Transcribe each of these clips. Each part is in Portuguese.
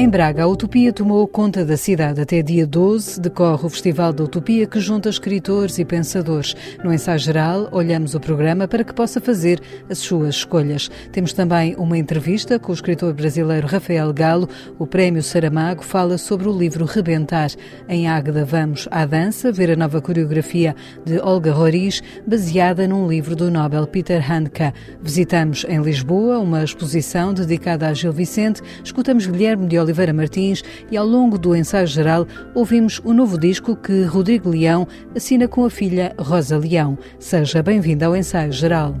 Em Braga, a Utopia tomou conta da cidade. Até dia 12 decorre o Festival da Utopia que junta escritores e pensadores. No ensaio geral, olhamos o programa para que possa fazer as suas escolhas. Temos também uma entrevista com o escritor brasileiro Rafael Galo. O Prémio Saramago fala sobre o livro Rebentar. Em Águeda, vamos à dança, ver a nova coreografia de Olga Roriz, baseada num livro do Nobel Peter Handke. Visitamos em Lisboa uma exposição dedicada a Gil Vicente, escutamos Guilherme de Oliveira Oliveira Martins e ao longo do ensaio geral ouvimos o novo disco que Rodrigo Leão assina com a filha Rosa Leão. Seja bem-vindo ao ensaio geral.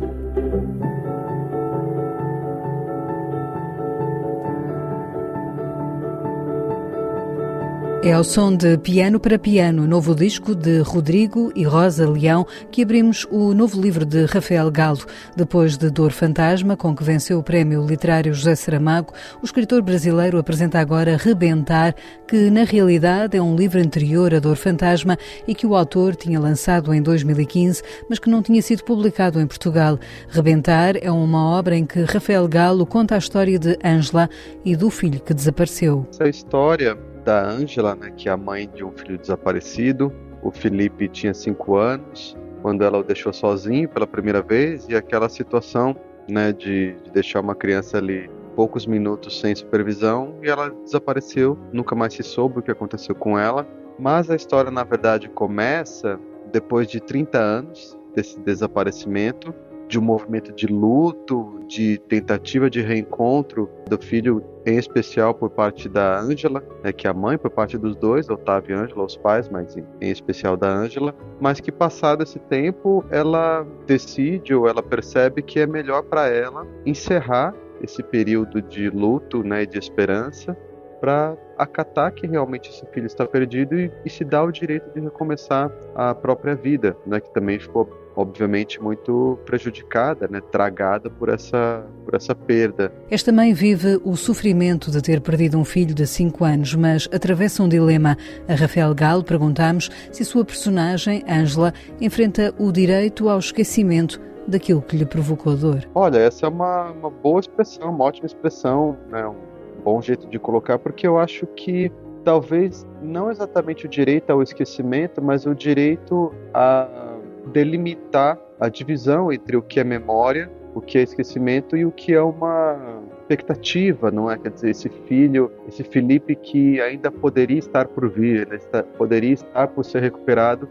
É ao som de Piano para Piano, novo disco de Rodrigo e Rosa Leão, que abrimos o novo livro de Rafael Galo. Depois de Dor Fantasma, com que venceu o prémio literário José Saramago, o escritor brasileiro apresenta agora Rebentar, que na realidade é um livro anterior a Dor Fantasma e que o autor tinha lançado em 2015, mas que não tinha sido publicado em Portugal. Rebentar é uma obra em que Rafael Galo conta a história de Ângela e do filho que desapareceu. Essa história da Ângela, né, que é a mãe de um filho desaparecido. O Felipe tinha cinco anos quando ela o deixou sozinho pela primeira vez e aquela situação, né, de, de deixar uma criança ali poucos minutos sem supervisão e ela desapareceu, nunca mais se soube o que aconteceu com ela. Mas a história, na verdade, começa depois de 30 anos desse desaparecimento de um movimento de luto, de tentativa de reencontro do filho, em especial por parte da Ângela, né, que é a mãe, por parte dos dois, Otávio e Ângela, os pais, mas em, em especial da Ângela, mas que passado esse tempo ela decide ou ela percebe que é melhor para ela encerrar esse período de luto, né, de esperança, para acatar que realmente esse filho está perdido e, e, se dar o direito de recomeçar a própria vida, né, que também ficou obviamente muito prejudicada, né, tragada por essa, por essa perda. Esta mãe vive o sofrimento de ter perdido um filho de 5 anos, mas atravessa um dilema. A Rafael Galo perguntamos se sua personagem, Ângela, enfrenta o direito ao esquecimento daquilo que lhe provocou dor. Olha, essa é uma, uma boa expressão, uma ótima expressão, né, um bom jeito de colocar, porque eu acho que talvez não exatamente o direito ao esquecimento, mas o direito a delimitar a divisão entre o que é memória, o que é esquecimento e o que é uma expectativa, não é? Quer dizer, esse filho, esse Felipe que ainda poderia estar por vir, né? poderia estar por ser recuperado,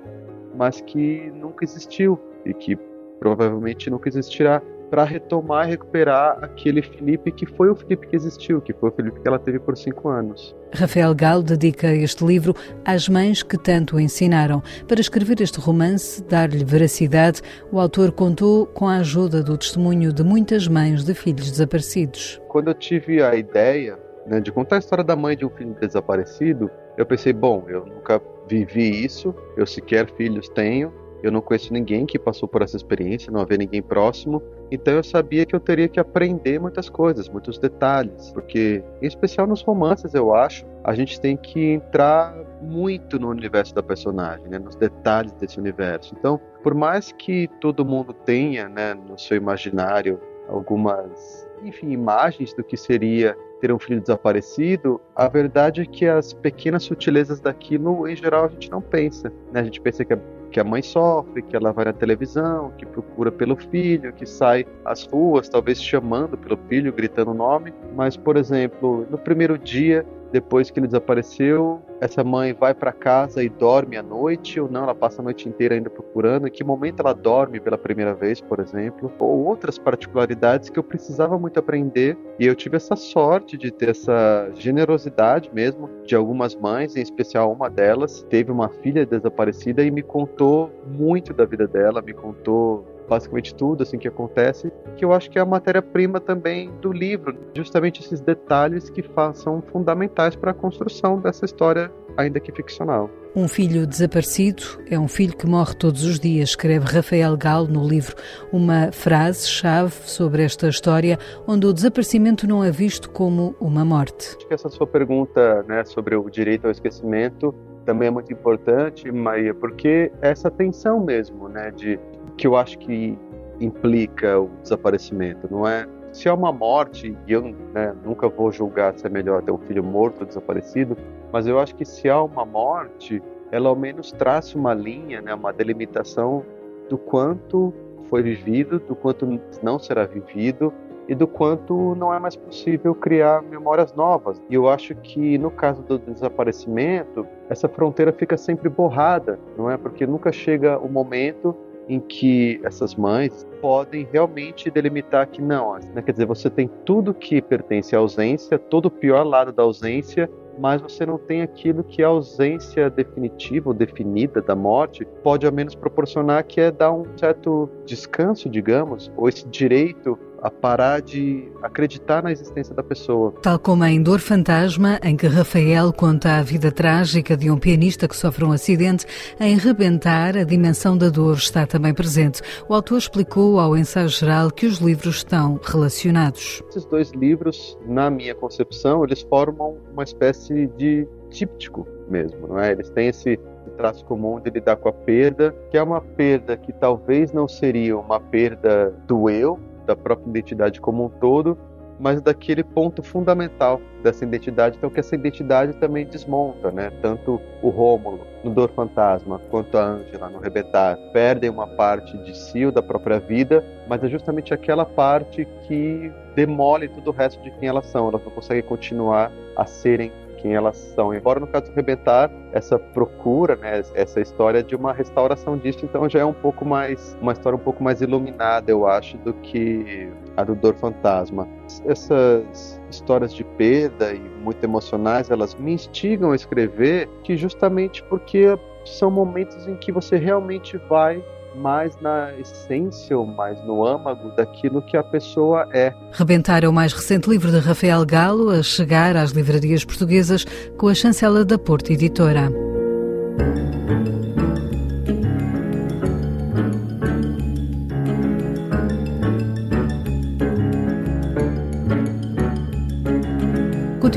mas que nunca existiu e que provavelmente nunca existirá para retomar e recuperar aquele Felipe que foi o Felipe que existiu, que foi o Felipe que ela teve por cinco anos. Rafael Galo dedica este livro às mães que tanto o ensinaram. Para escrever este romance, dar-lhe veracidade, o autor contou com a ajuda do testemunho de muitas mães de filhos desaparecidos. Quando eu tive a ideia né, de contar a história da mãe de um filho desaparecido, eu pensei, bom, eu nunca vivi isso, eu sequer filhos tenho, eu não conheço ninguém que passou por essa experiência, não havia ninguém próximo, então eu sabia que eu teria que aprender muitas coisas, muitos detalhes, porque, em especial nos romances, eu acho, a gente tem que entrar muito no universo da personagem, né, nos detalhes desse universo. Então, por mais que todo mundo tenha né, no seu imaginário algumas, enfim, imagens do que seria ter um filho desaparecido, a verdade é que as pequenas sutilezas daquilo, em geral, a gente não pensa. Né? A gente pensa que a que a mãe sofre, que ela vai na televisão, que procura pelo filho, que sai às ruas, talvez chamando pelo filho, gritando o nome. Mas, por exemplo, no primeiro dia depois que ele desapareceu, essa mãe vai para casa e dorme à noite ou não? Ela passa a noite inteira ainda procurando? Em que momento ela dorme pela primeira vez, por exemplo? Ou outras particularidades que eu precisava muito aprender e eu tive essa sorte de ter essa generosidade mesmo de algumas mães, em especial uma delas teve uma filha desaparecida e me contou muito da vida dela, me contou basicamente tudo assim que acontece, que eu acho que é a matéria-prima também do livro, justamente esses detalhes que são fundamentais para a construção dessa história, ainda que ficcional. Um filho desaparecido é um filho que morre todos os dias, escreve Rafael Galo no livro. Uma frase-chave sobre esta história, onde o desaparecimento não é visto como uma morte. Acho que essa sua pergunta né, sobre o direito ao esquecimento também é muito importante, Maria, porque essa tensão mesmo, né, de que eu acho que implica o desaparecimento, não é se há uma morte, e eu né, nunca vou julgar se é melhor ter um filho morto ou desaparecido, mas eu acho que se há uma morte, ela ao menos traça uma linha, né, uma delimitação do quanto foi vivido, do quanto não será vivido e do quanto não é mais possível criar memórias novas. E eu acho que no caso do desaparecimento, essa fronteira fica sempre borrada, não é? Porque nunca chega o momento em que essas mães podem realmente delimitar que não, né? quer dizer, você tem tudo que pertence à ausência, todo o pior lado da ausência, mas você não tem aquilo que a ausência definitiva ou definida da morte pode ao menos proporcionar, que é dar um certo descanso, digamos, ou esse direito a parar de acreditar na existência da pessoa. Tal como em Dor Fantasma, em que Rafael conta a vida trágica de um pianista que sofre um acidente, em Rebentar, a dimensão da dor está também presente. O autor explicou ao ensaio geral que os livros estão relacionados. Esses dois livros, na minha concepção, eles formam uma espécie de díptico mesmo, não é? Eles têm esse traço comum de lidar com a perda, que é uma perda que talvez não seria uma perda do eu, da própria identidade como um todo, mas daquele ponto fundamental dessa identidade, então que essa identidade também desmonta, né? Tanto o Rômulo no Dor Fantasma quanto a Ângela no Rebetar perdem uma parte de si ou da própria vida, mas é justamente aquela parte que demole todo o resto de quem elas são. Elas não conseguem continuar a serem quem elas são. Embora no caso do Rebentar, essa procura, né, essa história de uma restauração disso, então já é um pouco mais, uma história um pouco mais iluminada, eu acho, do que a do Dor Fantasma. Essas histórias de perda e muito emocionais, elas me instigam a escrever, que justamente porque são momentos em que você realmente vai mais na essência ou mais no âmago daquilo que a pessoa é. Rebentar é o mais recente livro de Rafael Galo a chegar às livrarias portuguesas com a chancela da Porta Editora.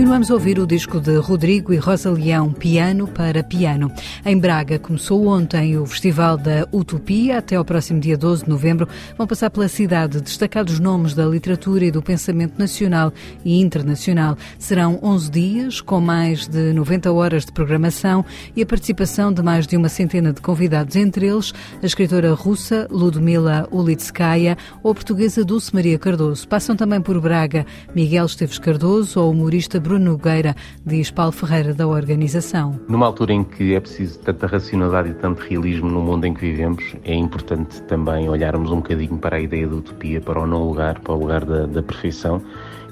Continuamos a ouvir o disco de Rodrigo e Rosa Leão, Piano para Piano. Em Braga começou ontem o Festival da Utopia. Até ao próximo dia 12 de novembro vão passar pela cidade destacados nomes da literatura e do pensamento nacional e internacional. Serão 11 dias, com mais de 90 horas de programação e a participação de mais de uma centena de convidados, entre eles a escritora russa Ludmila Ulitskaya ou a portuguesa Dulce Maria Cardoso. Passam também por Braga Miguel Esteves Cardoso ou o humorista Bruno Nogueira, diz Paulo Ferreira da organização. Numa altura em que é preciso tanta racionalidade e tanto realismo no mundo em que vivemos, é importante também olharmos um bocadinho para a ideia da utopia, para o não lugar, para o lugar da, da perfeição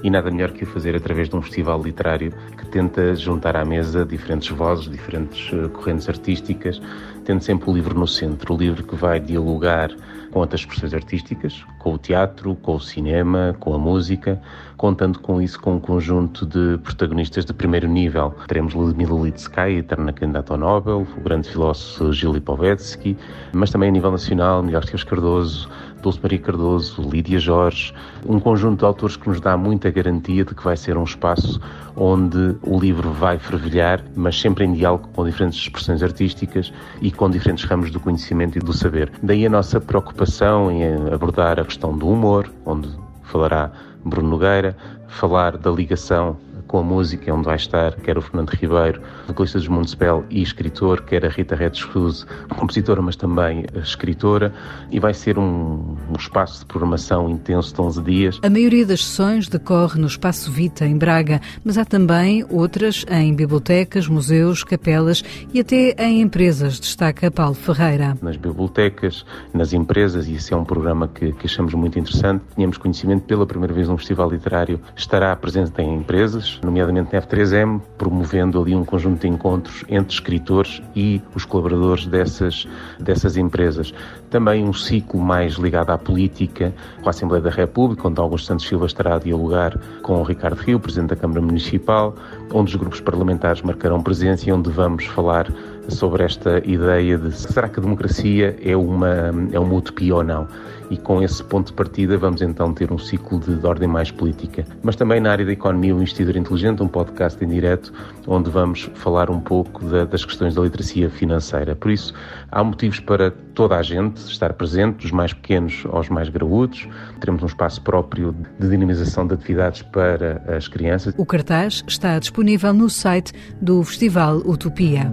e nada melhor que o fazer através de um festival literário que tenta juntar à mesa diferentes vozes, diferentes eh, correntes artísticas, tendo sempre o livro no centro, o livro que vai dialogar com outras expressões artísticas, com o teatro, com o cinema, com a música, contando com isso com um conjunto de protagonistas de primeiro nível. Teremos Ludmila Litsky, eterna candidata ao Nobel, o grande filósofo Gil Lipovetsky, mas também a nível nacional, Miguel Esteves Cardoso, Dulce Maria Cardoso, Lídia Jorge, um conjunto de autores que nos dá muita garantia de que vai ser um espaço onde o livro vai fervilhar, mas sempre em diálogo com diferentes expressões artísticas e com diferentes ramos do conhecimento e do saber. Daí a nossa preocupação em abordar a questão do humor, onde falará Bruno Nogueira, falar da ligação com a música, onde vai estar quer o Fernando Ribeiro, vocalista dos Municipal e escritor, quer a Rita Redes Cruz, compositora, mas também escritora, e vai ser um, um, espaço de programação intenso de 11 dias. A maioria das sessões decorre no Espaço Vita, em Braga, mas há também outras em bibliotecas, museus, capelas e até em empresas, destaca Paulo Ferreira. Nas bibliotecas, nas empresas, e esse é um programa que, que achamos muito interessante, tínhamos conhecimento pela primeira vez num festival literário, estará presente em empresas, nomeadamente na F3M, promovendo ali um conjunto de encontros entre escritores e os colaboradores dessas, dessas empresas. Também um ciclo mais ligado à política, com a Assembleia da República, onde Augusto Santos Silva estará a dialogar com o Ricardo Rio, Presidente da Câmara Municipal, onde os grupos parlamentares marcarão presença e onde vamos falar sobre esta ideia de será que a democracia é uma, é uma utopia ou não? E com esse ponto de partida vamos então ter um ciclo de, de ordem mais política. Mas também na área da economia, o Investidor Inteligente, um podcast em direto, onde vamos falar um pouco da, das questões da literacia financeira. Por isso, há motivos para toda a gente estar presente, dos mais pequenos aos mais graúdos. Teremos um espaço próprio de dinamização de atividades para as crianças. O cartaz está disponível no site do Festival Utopia.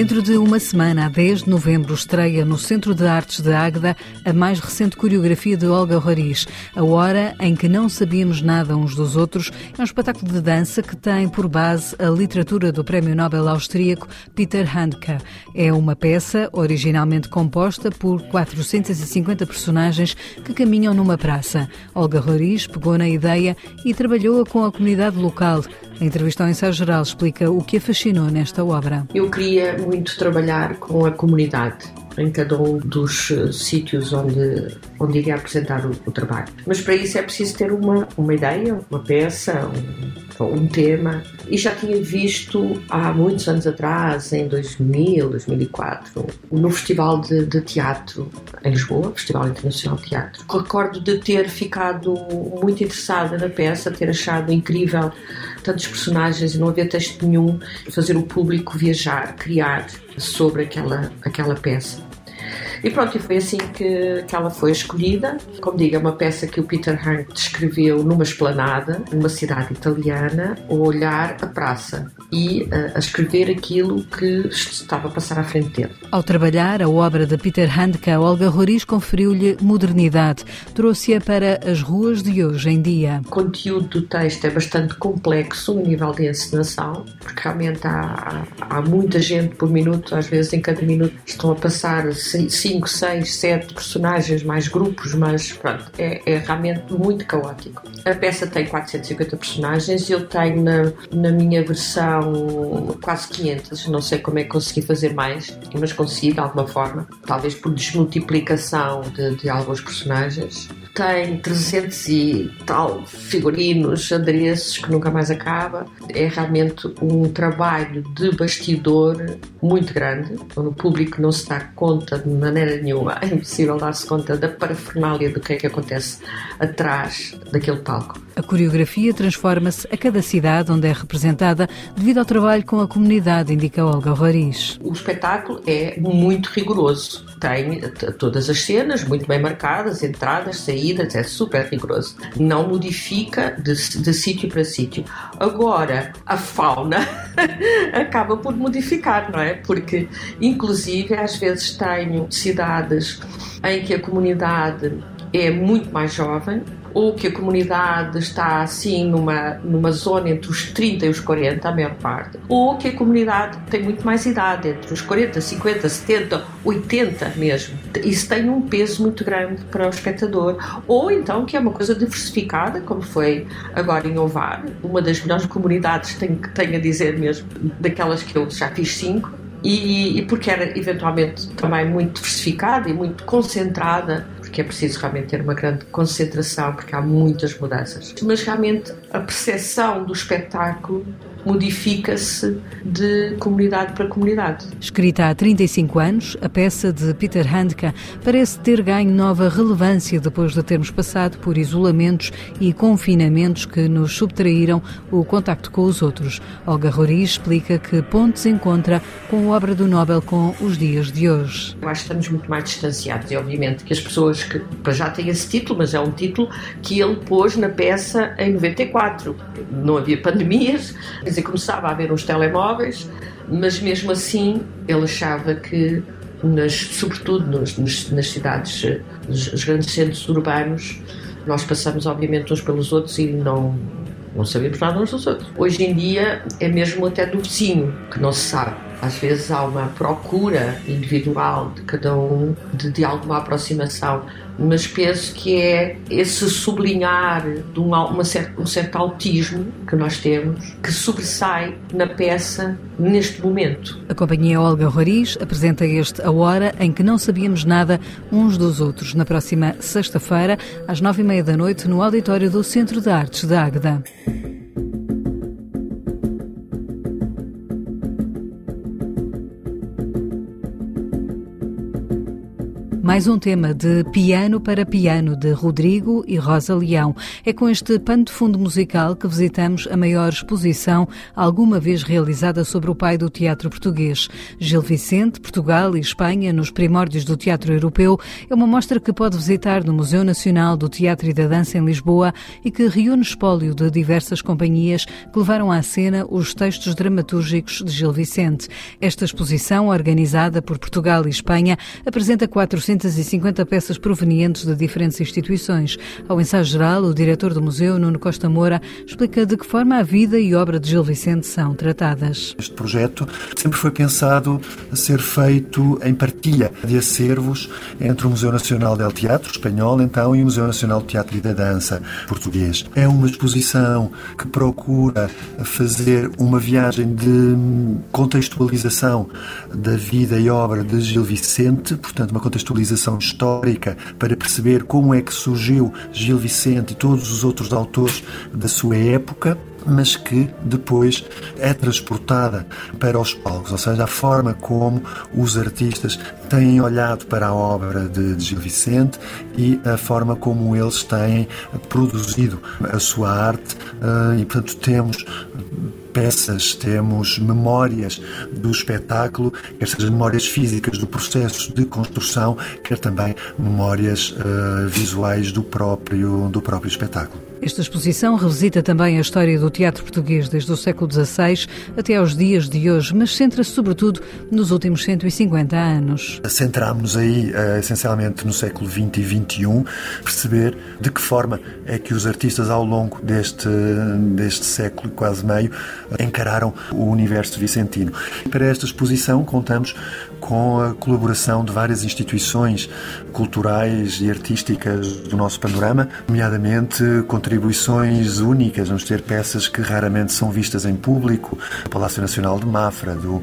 Dentro de uma semana, a 10 de novembro, estreia no Centro de Artes de Águeda a mais recente coreografia de Olga Roriz. A Hora em que não sabíamos nada uns dos outros é um espetáculo de dança que tem por base a literatura do Prémio Nobel austríaco Peter Handke. É uma peça originalmente composta por 450 personagens que caminham numa praça. Olga Roriz pegou na ideia e trabalhou-a com a comunidade local. A entrevista ao Ensaio Geral explica o que a fascinou nesta obra. Eu queria muito trabalhar com a comunidade em cada um dos uh, sítios onde, onde iria apresentar o, o, trabalho. Mas para isso é preciso ter uma, uma ideia, uma peça, um, um tema. E já tinha visto há muitos anos atrás, em 2000, 2004, no Festival de, de Teatro em Lisboa, Festival Internacional de Teatro. Recordo de ter ficado muito interessada na peça, ter achado incrível tantos personagens e não haver texto nenhum, fazer o público viajar, criar sobre aquela, aquela peça. E pronto, e foi assim que, que ela foi escolhida. Como digo, é uma peça que o Peter Hank descreveu numa esplanada, numa cidade italiana, a olhar a praça e a, a escrever aquilo que estava a passar à frente dele. Ao trabalhar a obra de Peter Handke, Olga Roriz conferiu-lhe modernidade. Trouxe-a para as ruas de hoje em dia. O conteúdo do texto é bastante complexo no nível de encenação, porque realmente há, há, há muita gente por minuto, às vezes em cada minuto estão a passar cinco, seis, sete personagens, mais grupos, mas pronto, é, é realmente muito caótico. A peça tem 450 personagens, eu tenho na, na minha versão quase 500, não sei como é que consegui fazer mais, mas consegui de alguma forma, talvez por desmultiplicação de, de alguns personagens tem 300 e tal figurinos, adereços que nunca mais acaba. É realmente um trabalho de bastidor muito grande, onde o público não se dá conta de maneira nenhuma. É impossível dar-se conta da parafernália do que é que acontece atrás daquele palco. A coreografia transforma-se a cada cidade onde é representada devido ao trabalho com a comunidade, indica Olga Roriz. O espetáculo é muito rigoroso. Tem todas as cenas muito bem marcadas, entradas, saídas, é super rigoroso. Não modifica de, de sítio para sítio. Agora, a fauna acaba por modificar, não é? Porque, inclusive, às vezes tenho cidades em que a comunidade é muito mais jovem, ou que a comunidade está assim numa, numa zona entre os 30 e os 40, a maior parte, ou que a comunidade tem muito mais idade, entre os 40, 50, 70, 80 mesmo. Isso tem um peso muito grande para o espectador. Ou então que é uma coisa diversificada, como foi agora em Ovar, uma das melhores comunidades, tenho, tenho a dizer mesmo, daquelas que eu já fiz cinco, e, e, porque era eventualmente também muito diversificada e muito concentrada porque é preciso realmente ter uma grande concentração, porque há muitas mudanças. Mas realmente a percepção do espetáculo modifica-se de comunidade para comunidade. Escrita há 35 anos, a peça de Peter Handke parece ter ganho nova relevância depois de termos passado por isolamentos e confinamentos que nos subtraíram o contacto com os outros. Olga Roriz explica que pontos encontra com a obra do Nobel com os dias de hoje. Eu acho que estamos muito mais distanciados e obviamente que as pessoas que para já têm esse título, mas é um título que ele pôs na peça em 94. Não havia pandemias, quer dizer, começava a haver uns telemóveis, mas mesmo assim ele achava que, nas, sobretudo nos, nos, nas cidades, nos grandes centros urbanos, nós passamos obviamente uns pelos outros e não, não sabemos nada uns dos outros. Hoje em dia é mesmo até do vizinho que não se sabe. Às vezes há uma procura individual de cada um de, de alguma aproximação, mas penso que é esse sublinhar de um, uma certa, um certo autismo que nós temos que sobressai na peça neste momento. A companhia Olga Roriz apresenta este A Hora em que não sabíamos nada uns dos outros, na próxima sexta-feira, às nove e meia da noite, no auditório do Centro de Artes de Águeda. Mais um tema de Piano para Piano de Rodrigo e Rosa Leão. É com este pano de fundo musical que visitamos a maior exposição alguma vez realizada sobre o pai do teatro português. Gil Vicente, Portugal e Espanha nos primórdios do teatro europeu é uma mostra que pode visitar no Museu Nacional do Teatro e da Dança em Lisboa e que reúne espólio de diversas companhias que levaram à cena os textos dramatúrgicos de Gil Vicente. Esta exposição, organizada por Portugal e Espanha, apresenta 450 peças provenientes de diferentes instituições. Ao ensaio geral, o diretor do museu, Nuno Costa Moura, explica de que forma a vida e obra de Gil Vicente são tratadas. Este projeto sempre foi pensado a ser feito em partilha de acervos entre o Museu Nacional del Teatro espanhol, então, e o Museu Nacional do Teatro e da Dança português. É uma exposição que procura fazer uma viagem de contextualização da vida e obra de Gil Vicente, portanto, uma contextualização histórica para perceber como é que surgiu Gil Vicente e todos os outros autores da sua época mas que depois é transportada para os palcos, ou seja, a forma como os artistas têm olhado para a obra de, Gil Vicente e a forma como eles têm produzido a sua arte eh, e, portanto, temos peças, temos memórias do espetáculo, quer sejam memórias físicas do processo de construção, quer também memórias uh, visuais do próprio, do próprio espetáculo. Esta exposição revisita também a história do teatro português desde o século XVI até aos dias de hoje, mas centra-se sobretudo nos últimos 150 anos. Centramos-nos aí uh, essencialmente no século XX e XXI, perceber de que forma é que os artistas ao longo deste, deste século, quase meio, encararam o universo vicentino. Para esta exposição contamos com a colaboração de várias instituições culturais e artísticas do nosso panorama, nomeadamente contribuições únicas. Vamos ter peças que raramente são vistas em público, do Palácio Nacional de Mafra, do,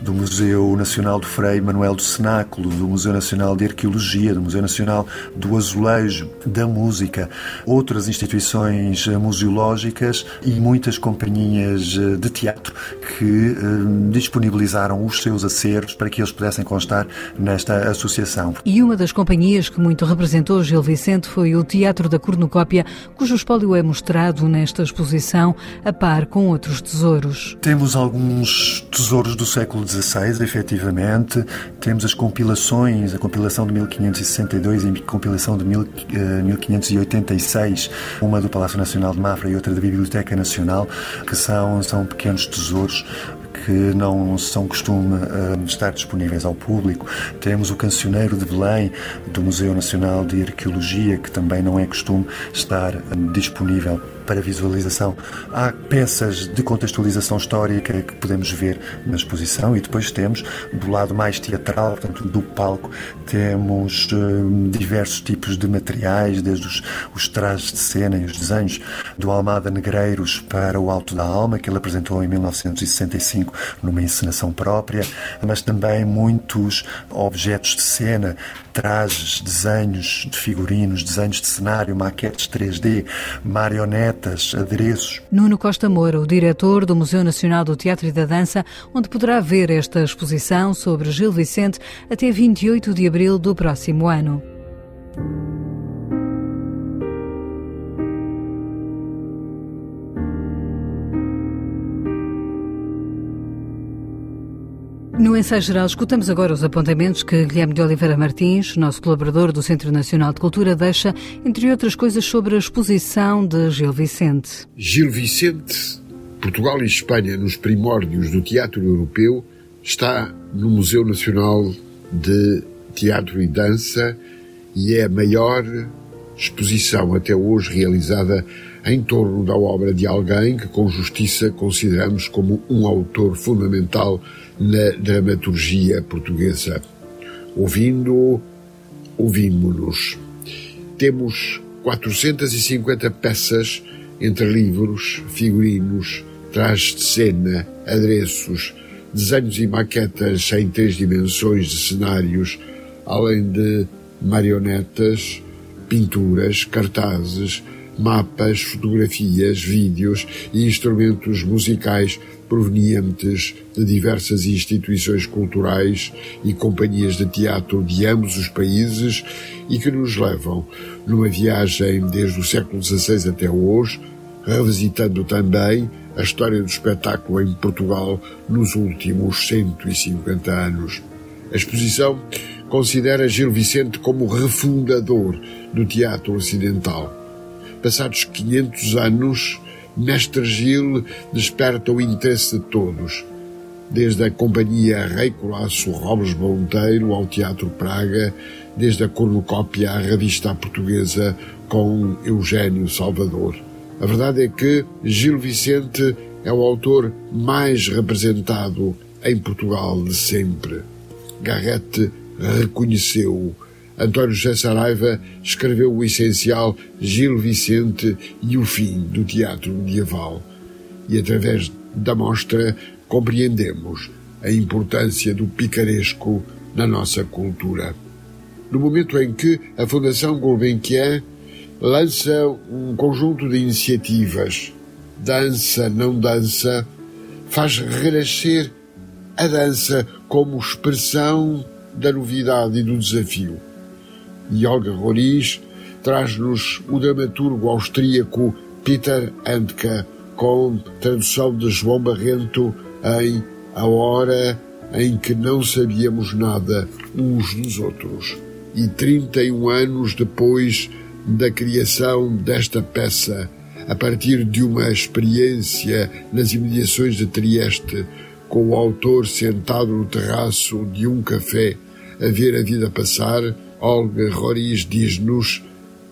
do Museu Nacional do Frei Manuel do Cenáculo, do Museu Nacional de Arqueologia, do Museu Nacional do Azulejo, da Música, outras instituições museológicas e muitas companhias de teatro que eh, disponibilizaram os seus acervos para que eles pudessem constar nesta associação. E uma das companhias que muito representou Gil Vicente foi o Teatro da Cornucópia, cujo espólio é mostrado nesta exposição a par com outros tesouros. Temos alguns tesouros do século XVI, efetivamente. Temos as compilações, a compilação de 1562 e a compilação de 1586, eh, uma do Palácio Nacional de Mafra e outra da Biblioteca Nacional, que são, são pequenos tesouros que não são costume uh, estar disponíveis ao público. Temos o Cancioneiro de Belém, do Museu Nacional de Arqueologia, que também não é costume estar uh, disponível para visualização. Há peças de contextualização histórica que podemos ver na exposição e depois temos, do lado mais teatral, portanto, do palco, temos uh, diversos tipos de materiais, desde os, os trajes de cena e os desenhos do Almada Negreiros para o Alto da Alma, que ele apresentou em 1965 numa encenação própria, mas também muitos objetos de cena, trajes, desenhos de figurinos, desenhos de cenário, maquetes 3D, marionetas, adereços. Nuno Costa Moura, o diretor do Museu Nacional do Teatro e da Dança, onde poderá ver esta exposição sobre Gil Vicente até 28 de abril do próximo ano. No ensaio geral, escutamos agora os apontamentos que Guilherme de Oliveira Martins, nosso colaborador do Centro Nacional de Cultura, deixa, entre outras coisas, sobre a exposição de Gil Vicente. Gil Vicente, Portugal e Espanha nos primórdios do teatro europeu, está no Museu Nacional de Teatro e Dança e é a maior exposição até hoje realizada em torno da obra de alguém que, com justiça, consideramos como um autor fundamental na dramaturgia portuguesa. Ouvindo, ouvimos-nos. Temos 450 peças entre livros, figurinos, trajes de cena, adereços, desenhos e maquetas em três dimensões de cenários, além de marionetas, pinturas, cartazes, mapas, fotografias, vídeos e instrumentos musicais provenientes de diversas instituições culturais e companhias de teatro de ambos os países e que nos levam numa viagem desde o século XVI até hoje, revisitando também a história do espetáculo em Portugal nos últimos 150 anos. A exposição considera Gil Vicente como refundador do teatro ocidental. Passados 500 anos, Mestre Gil desperta o interesse de todos, desde a Companhia Rei Colasso Robles Monteiro ao Teatro Praga, desde a cornucópia à revista portuguesa com Eugênio Salvador. A verdade é que Gil Vicente é o autor mais representado em Portugal de sempre. Garrett reconheceu-o António José Saraiva escreveu o essencial Gil Vicente e o fim do teatro medieval. E através da mostra compreendemos a importância do picaresco na nossa cultura. No momento em que a Fundação Gulbenkian lança um conjunto de iniciativas, dança, não dança, faz renascer a dança como expressão da novidade e do desafio e Olga Roriz, traz-nos o dramaturgo austríaco Peter Handke, com tradução de João Barrento em A Hora em que não sabíamos nada uns dos outros. E 31 anos depois da criação desta peça, a partir de uma experiência nas imediações de Trieste, com o autor sentado no terraço de um café a ver a vida passar, Olga Roriz diz-nos: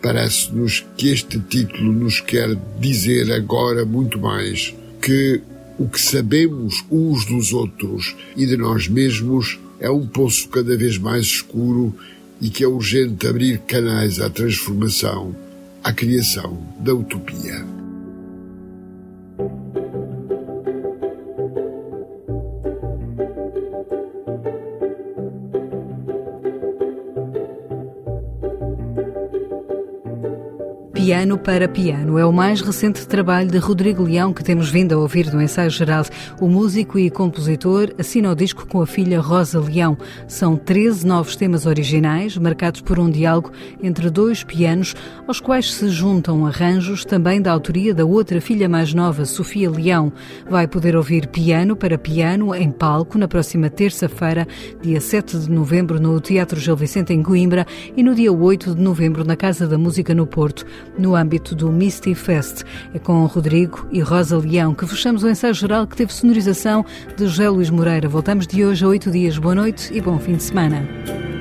parece-nos que este título nos quer dizer agora muito mais que o que sabemos uns dos outros e de nós mesmos é um poço cada vez mais escuro e que é urgente abrir canais à transformação, à criação da utopia. Piano para Piano é o mais recente trabalho de Rodrigo Leão que temos vindo a ouvir no ensaio geral. O músico e compositor assina o disco com a filha Rosa Leão. São 13 novos temas originais, marcados por um diálogo entre dois pianos, aos quais se juntam arranjos também da autoria da outra filha mais nova, Sofia Leão. Vai poder ouvir Piano para Piano em palco na próxima terça-feira, dia 7 de novembro, no Teatro Gil Vicente em Coimbra e no dia 8 de novembro na Casa da Música no Porto no âmbito do Misty Fest. É com Rodrigo e Rosa Leão que fechamos o ensaio geral que teve sonorização de José Luís Moreira. Voltamos de hoje a oito dias. Boa noite e bom fim de semana.